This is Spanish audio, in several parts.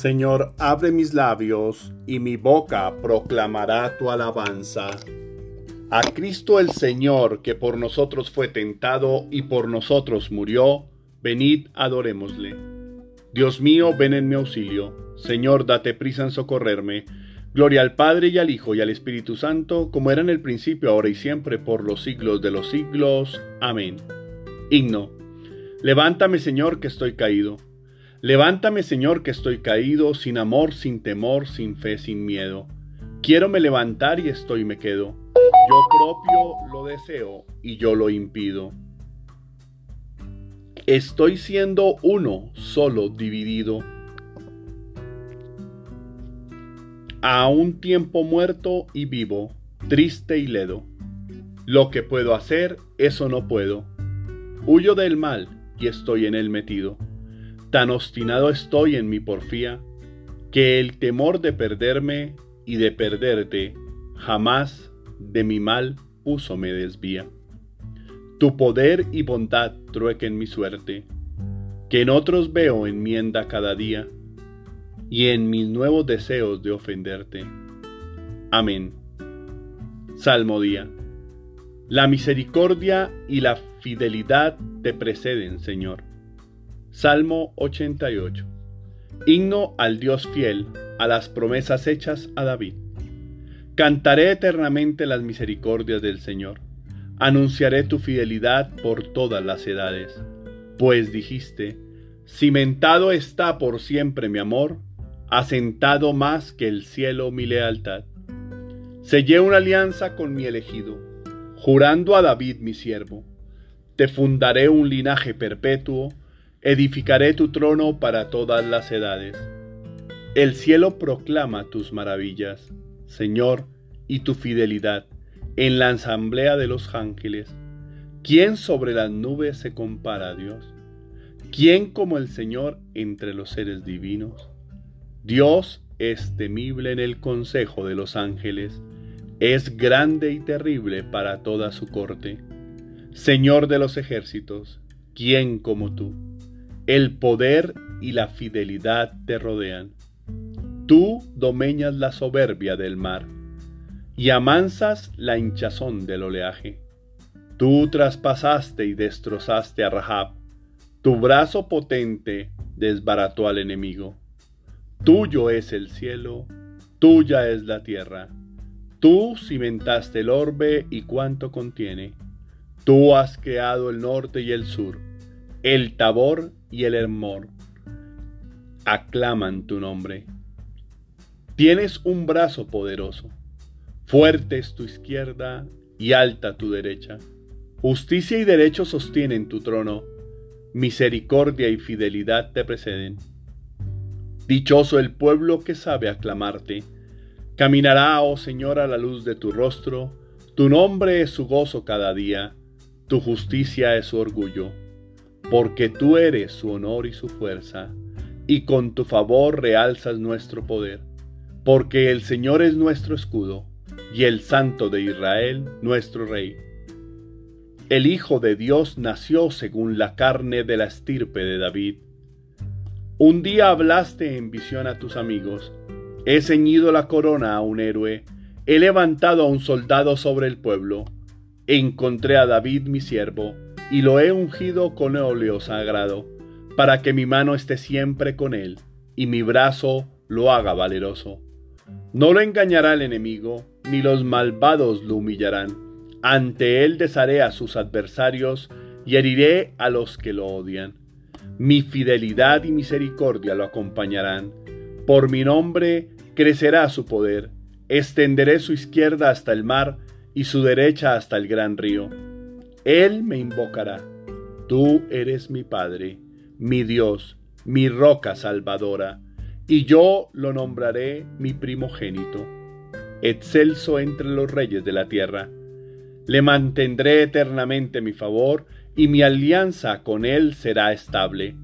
Señor, abre mis labios y mi boca proclamará tu alabanza. A Cristo el Señor, que por nosotros fue tentado y por nosotros murió, venid adorémosle. Dios mío, ven en mi auxilio. Señor, date prisa en socorrerme. Gloria al Padre y al Hijo y al Espíritu Santo, como era en el principio, ahora y siempre, por los siglos de los siglos. Amén. Himno. Levántame, Señor, que estoy caído. Levántame, Señor, que estoy caído, sin amor, sin temor, sin fe, sin miedo. Quiero me levantar y estoy me quedo. Yo propio lo deseo y yo lo impido. Estoy siendo uno, solo dividido. A un tiempo muerto y vivo, triste y ledo. Lo que puedo hacer, eso no puedo. Huyo del mal y estoy en él metido. Tan obstinado estoy en mi porfía, que el temor de perderme y de perderte jamás de mi mal uso me desvía. Tu poder y bondad truequen mi suerte, que en otros veo enmienda cada día, y en mis nuevos deseos de ofenderte. Amén. Salmo día. La misericordia y la fidelidad te preceden, Señor. Salmo 88. Himno al Dios fiel, a las promesas hechas a David. Cantaré eternamente las misericordias del Señor. Anunciaré tu fidelidad por todas las edades. Pues dijiste, cimentado está por siempre mi amor, asentado más que el cielo mi lealtad. Sellé una alianza con mi elegido, jurando a David mi siervo. Te fundaré un linaje perpetuo, Edificaré tu trono para todas las edades. El cielo proclama tus maravillas, Señor, y tu fidelidad en la asamblea de los ángeles. ¿Quién sobre las nubes se compara a Dios? ¿Quién como el Señor entre los seres divinos? Dios es temible en el consejo de los ángeles, es grande y terrible para toda su corte. Señor de los ejércitos, ¿quién como tú? El poder y la fidelidad te rodean. Tú domeñas la soberbia del mar y amansas la hinchazón del oleaje. Tú traspasaste y destrozaste a Rahab. Tu brazo potente desbarató al enemigo. Tuyo es el cielo, tuya es la tierra. Tú cimentaste el orbe y cuanto contiene. Tú has creado el norte y el sur, el Tabor y el Hermor aclaman tu nombre. Tienes un brazo poderoso, fuerte es tu izquierda y alta tu derecha. Justicia y derecho sostienen tu trono, misericordia y fidelidad te preceden. Dichoso el pueblo que sabe aclamarte. Caminará, oh Señor, a la luz de tu rostro. Tu nombre es su gozo cada día, tu justicia es su orgullo porque tú eres su honor y su fuerza, y con tu favor realzas nuestro poder, porque el Señor es nuestro escudo, y el Santo de Israel nuestro Rey. El Hijo de Dios nació según la carne de la estirpe de David. Un día hablaste en visión a tus amigos, he ceñido la corona a un héroe, he levantado a un soldado sobre el pueblo, encontré a David mi siervo, y lo he ungido con óleo sagrado, para que mi mano esté siempre con él, y mi brazo lo haga valeroso. No lo engañará el enemigo, ni los malvados lo humillarán. Ante él desharé a sus adversarios, y heriré a los que lo odian. Mi fidelidad y misericordia lo acompañarán. Por mi nombre crecerá su poder. Extenderé su izquierda hasta el mar, y su derecha hasta el gran río él me invocará. Tú eres mi Padre, mi Dios, mi roca salvadora, y yo lo nombraré mi primogénito, excelso entre los reyes de la tierra. Le mantendré eternamente mi favor, y mi alianza con él será estable.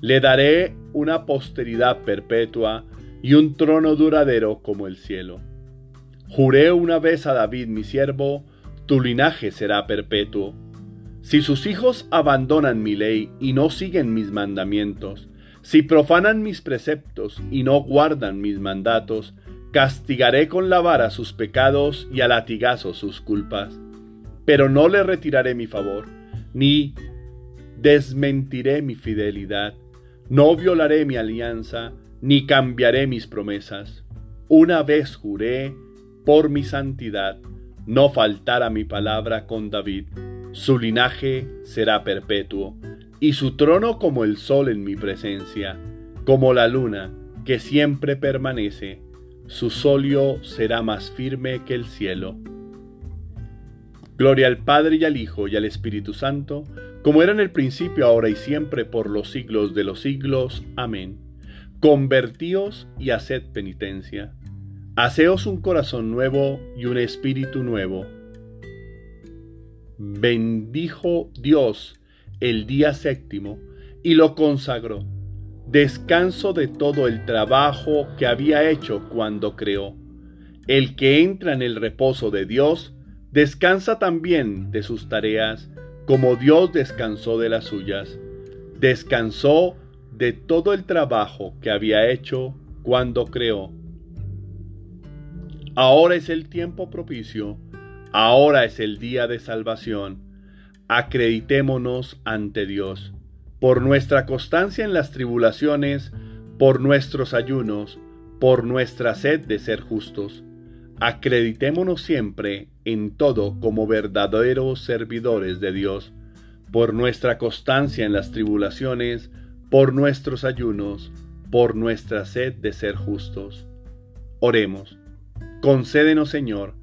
Le daré una posteridad perpetua y un trono duradero como el cielo. Juré una vez a David mi siervo, tu linaje será perpetuo. Si sus hijos abandonan mi ley y no siguen mis mandamientos, si profanan mis preceptos y no guardan mis mandatos, castigaré con la vara sus pecados y a latigazo sus culpas. Pero no le retiraré mi favor, ni desmentiré mi fidelidad, no violaré mi alianza, ni cambiaré mis promesas. Una vez juré por mi santidad, no faltará mi palabra con David. Su linaje será perpetuo y su trono como el sol en mi presencia, como la luna que siempre permanece, su solio será más firme que el cielo. Gloria al Padre y al Hijo y al Espíritu Santo, como era en el principio, ahora y siempre, por los siglos de los siglos. Amén. Convertíos y haced penitencia. Haceos un corazón nuevo y un espíritu nuevo. Bendijo Dios el día séptimo y lo consagró, descanso de todo el trabajo que había hecho cuando creó. El que entra en el reposo de Dios, descansa también de sus tareas, como Dios descansó de las suyas. Descansó de todo el trabajo que había hecho cuando creó. Ahora es el tiempo propicio, ahora es el día de salvación acreditémonos ante Dios, por nuestra constancia en las tribulaciones, por nuestros ayunos, por nuestra sed de ser justos. Acreditémonos siempre en todo como verdaderos servidores de Dios, por nuestra constancia en las tribulaciones, por nuestros ayunos, por nuestra sed de ser justos. Oremos. Concédenos, Señor,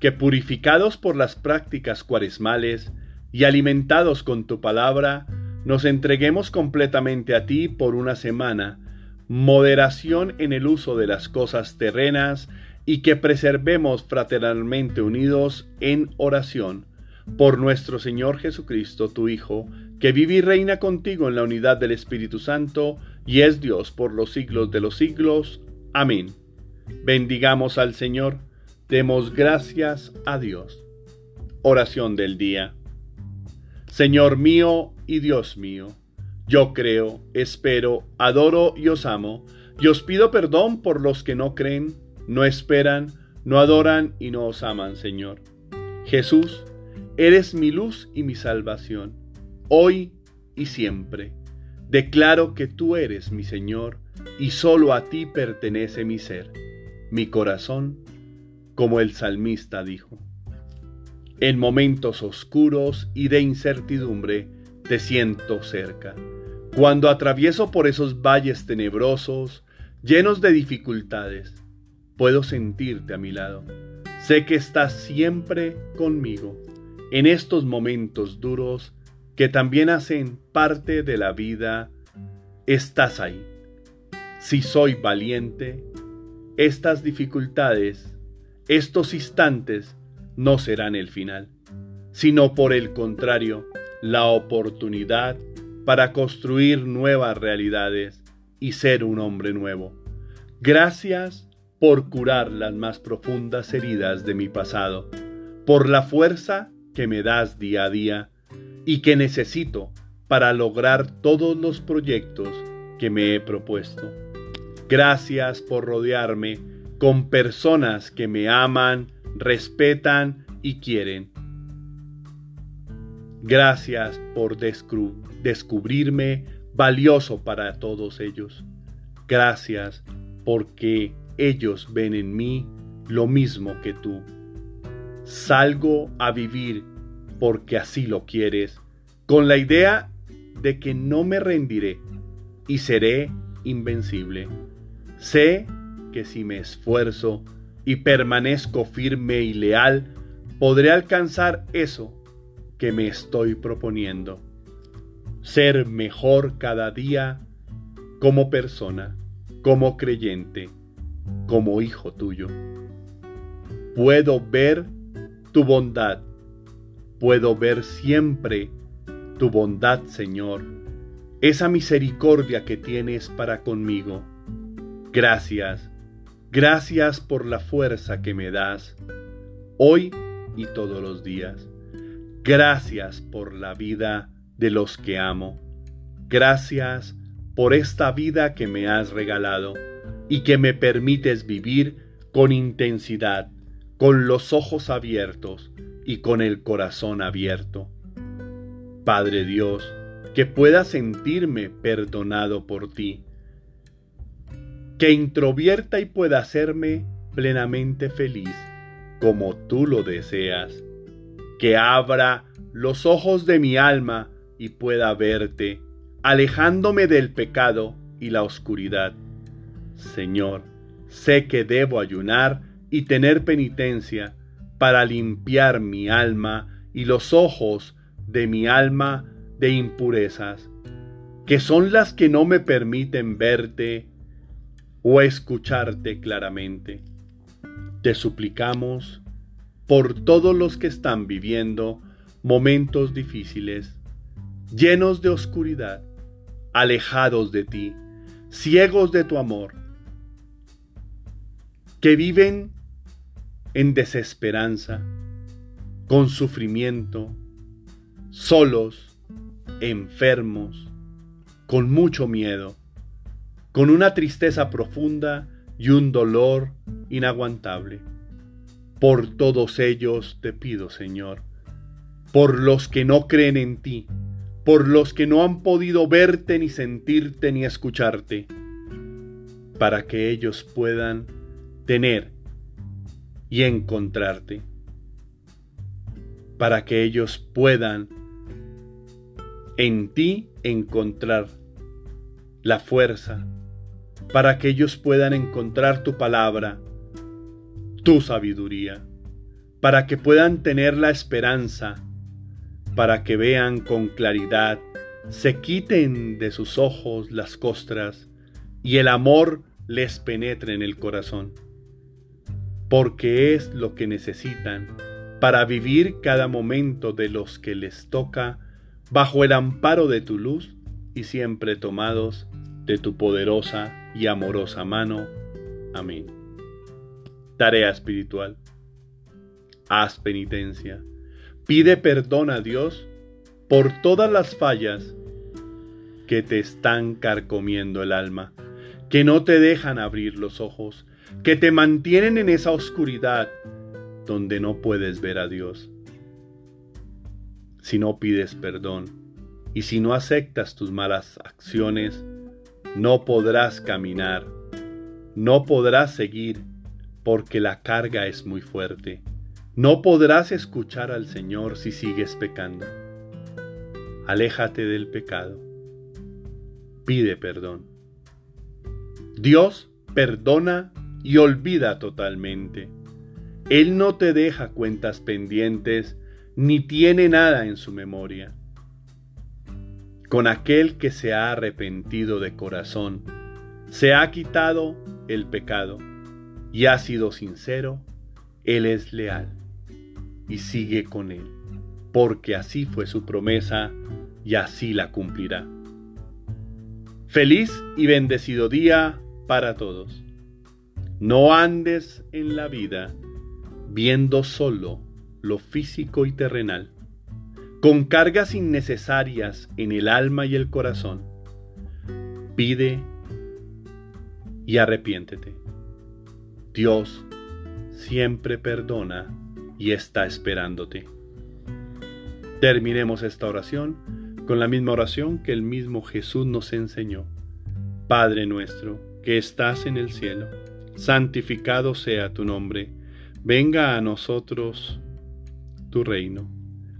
que purificados por las prácticas cuaresmales, y alimentados con tu palabra, nos entreguemos completamente a ti por una semana, moderación en el uso de las cosas terrenas y que preservemos fraternalmente unidos en oración por nuestro Señor Jesucristo, tu Hijo, que vive y reina contigo en la unidad del Espíritu Santo y es Dios por los siglos de los siglos. Amén. Bendigamos al Señor, demos gracias a Dios. Oración del día. Señor mío y Dios mío, yo creo, espero, adoro y os amo, y os pido perdón por los que no creen, no esperan, no adoran y no os aman, Señor. Jesús, eres mi luz y mi salvación, hoy y siempre. Declaro que tú eres mi Señor, y solo a ti pertenece mi ser, mi corazón, como el salmista dijo. En momentos oscuros y de incertidumbre te siento cerca. Cuando atravieso por esos valles tenebrosos, llenos de dificultades, puedo sentirte a mi lado. Sé que estás siempre conmigo en estos momentos duros que también hacen parte de la vida. Estás ahí. Si soy valiente, estas dificultades, estos instantes no serán el final, sino por el contrario, la oportunidad para construir nuevas realidades y ser un hombre nuevo. Gracias por curar las más profundas heridas de mi pasado, por la fuerza que me das día a día y que necesito para lograr todos los proyectos que me he propuesto. Gracias por rodearme con personas que me aman, respetan y quieren. Gracias por descubrirme valioso para todos ellos. Gracias porque ellos ven en mí lo mismo que tú. Salgo a vivir porque así lo quieres, con la idea de que no me rendiré y seré invencible. Sé que si me esfuerzo, y permanezco firme y leal, podré alcanzar eso que me estoy proponiendo. Ser mejor cada día como persona, como creyente, como hijo tuyo. Puedo ver tu bondad, puedo ver siempre tu bondad, Señor, esa misericordia que tienes para conmigo. Gracias Gracias por la fuerza que me das. Hoy y todos los días. Gracias por la vida de los que amo. Gracias por esta vida que me has regalado y que me permites vivir con intensidad, con los ojos abiertos y con el corazón abierto. Padre Dios, que pueda sentirme perdonado por ti, que introvierta y pueda hacerme plenamente feliz como tú lo deseas, que abra los ojos de mi alma y pueda verte, alejándome del pecado y la oscuridad. Señor, sé que debo ayunar y tener penitencia para limpiar mi alma y los ojos de mi alma de impurezas, que son las que no me permiten verte o escucharte claramente. Te suplicamos por todos los que están viviendo momentos difíciles, llenos de oscuridad, alejados de ti, ciegos de tu amor, que viven en desesperanza, con sufrimiento, solos, enfermos, con mucho miedo, con una tristeza profunda y un dolor inaguantable. Por todos ellos te pido, Señor, por los que no creen en ti, por los que no han podido verte ni sentirte ni escucharte, para que ellos puedan tener y encontrarte, para que ellos puedan en ti encontrar la fuerza, para que ellos puedan encontrar tu palabra, tu sabiduría, para que puedan tener la esperanza, para que vean con claridad, se quiten de sus ojos las costras y el amor les penetre en el corazón, porque es lo que necesitan para vivir cada momento de los que les toca bajo el amparo de tu luz y siempre tomados de tu poderosa y amorosa mano. Amén. Tarea espiritual. Haz penitencia. Pide perdón a Dios por todas las fallas que te están carcomiendo el alma, que no te dejan abrir los ojos, que te mantienen en esa oscuridad donde no puedes ver a Dios. Si no pides perdón y si no aceptas tus malas acciones, no podrás caminar, no podrás seguir, porque la carga es muy fuerte. No podrás escuchar al Señor si sigues pecando. Aléjate del pecado. Pide perdón. Dios perdona y olvida totalmente. Él no te deja cuentas pendientes ni tiene nada en su memoria con aquel que se ha arrepentido de corazón, se ha quitado el pecado y ha sido sincero, Él es leal y sigue con Él, porque así fue su promesa y así la cumplirá. Feliz y bendecido día para todos. No andes en la vida viendo solo lo físico y terrenal con cargas innecesarias en el alma y el corazón. Pide y arrepiéntete. Dios siempre perdona y está esperándote. Terminemos esta oración con la misma oración que el mismo Jesús nos enseñó. Padre nuestro, que estás en el cielo, santificado sea tu nombre, venga a nosotros tu reino